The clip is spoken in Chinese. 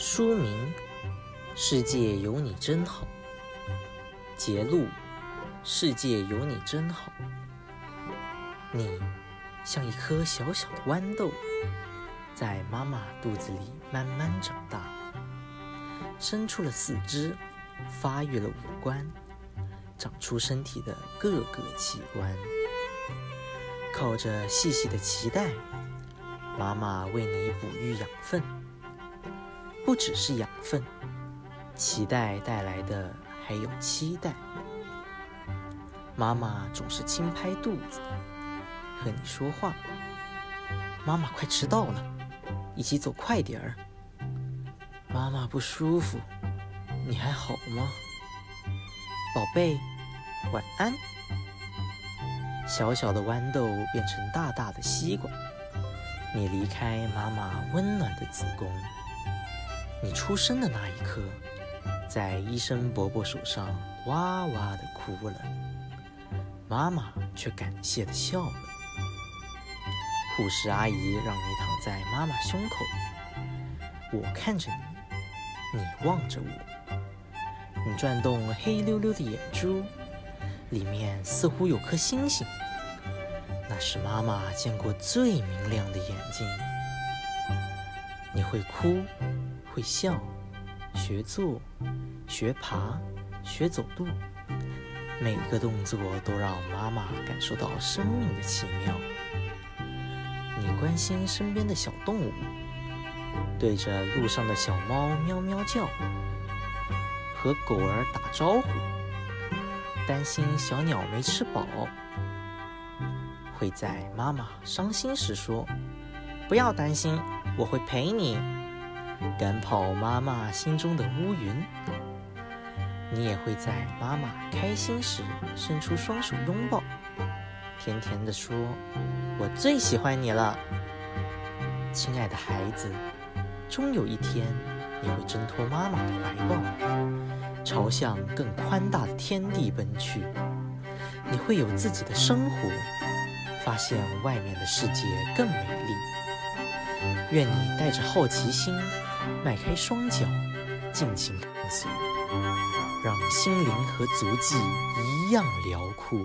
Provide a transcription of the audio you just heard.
书名：世界有你真好。节录：世界有你真好。你像一颗小小的豌豆，在妈妈肚子里慢慢长大，伸出了四肢，发育了五官，长出身体的各个器官，靠着细细的脐带，妈妈为你哺育养分。不只是养分，脐带带来的还有期待。妈妈总是轻拍肚子，和你说话。妈妈快迟到了，一起走快点儿。妈妈不舒服，你还好吗？宝贝，晚安。小小的豌豆变成大大的西瓜，你离开妈妈温暖的子宫。你出生的那一刻，在医生伯伯手上哇哇的哭了，妈妈却感谢的笑了。护士阿姨让你躺在妈妈胸口，我看着你，你望着我，你转动黑溜溜的眼珠，里面似乎有颗星星，那是妈妈见过最明亮的眼睛。你会哭。会笑，学坐，学爬，学走路，每个动作都让妈妈感受到生命的奇妙。你关心身边的小动物，对着路上的小猫喵喵叫，和狗儿打招呼，担心小鸟没吃饱，会在妈妈伤心时说：“不要担心，我会陪你。”赶跑妈妈心中的乌云，你也会在妈妈开心时伸出双手拥抱，甜甜地说：“我最喜欢你了，亲爱的孩子。”终有一天，你会挣脱妈妈的怀抱，朝向更宽大的天地奔去。你会有自己的生活，发现外面的世界更美丽。愿你带着好奇心。迈开双脚，尽情探索，让心灵和足迹一样辽阔。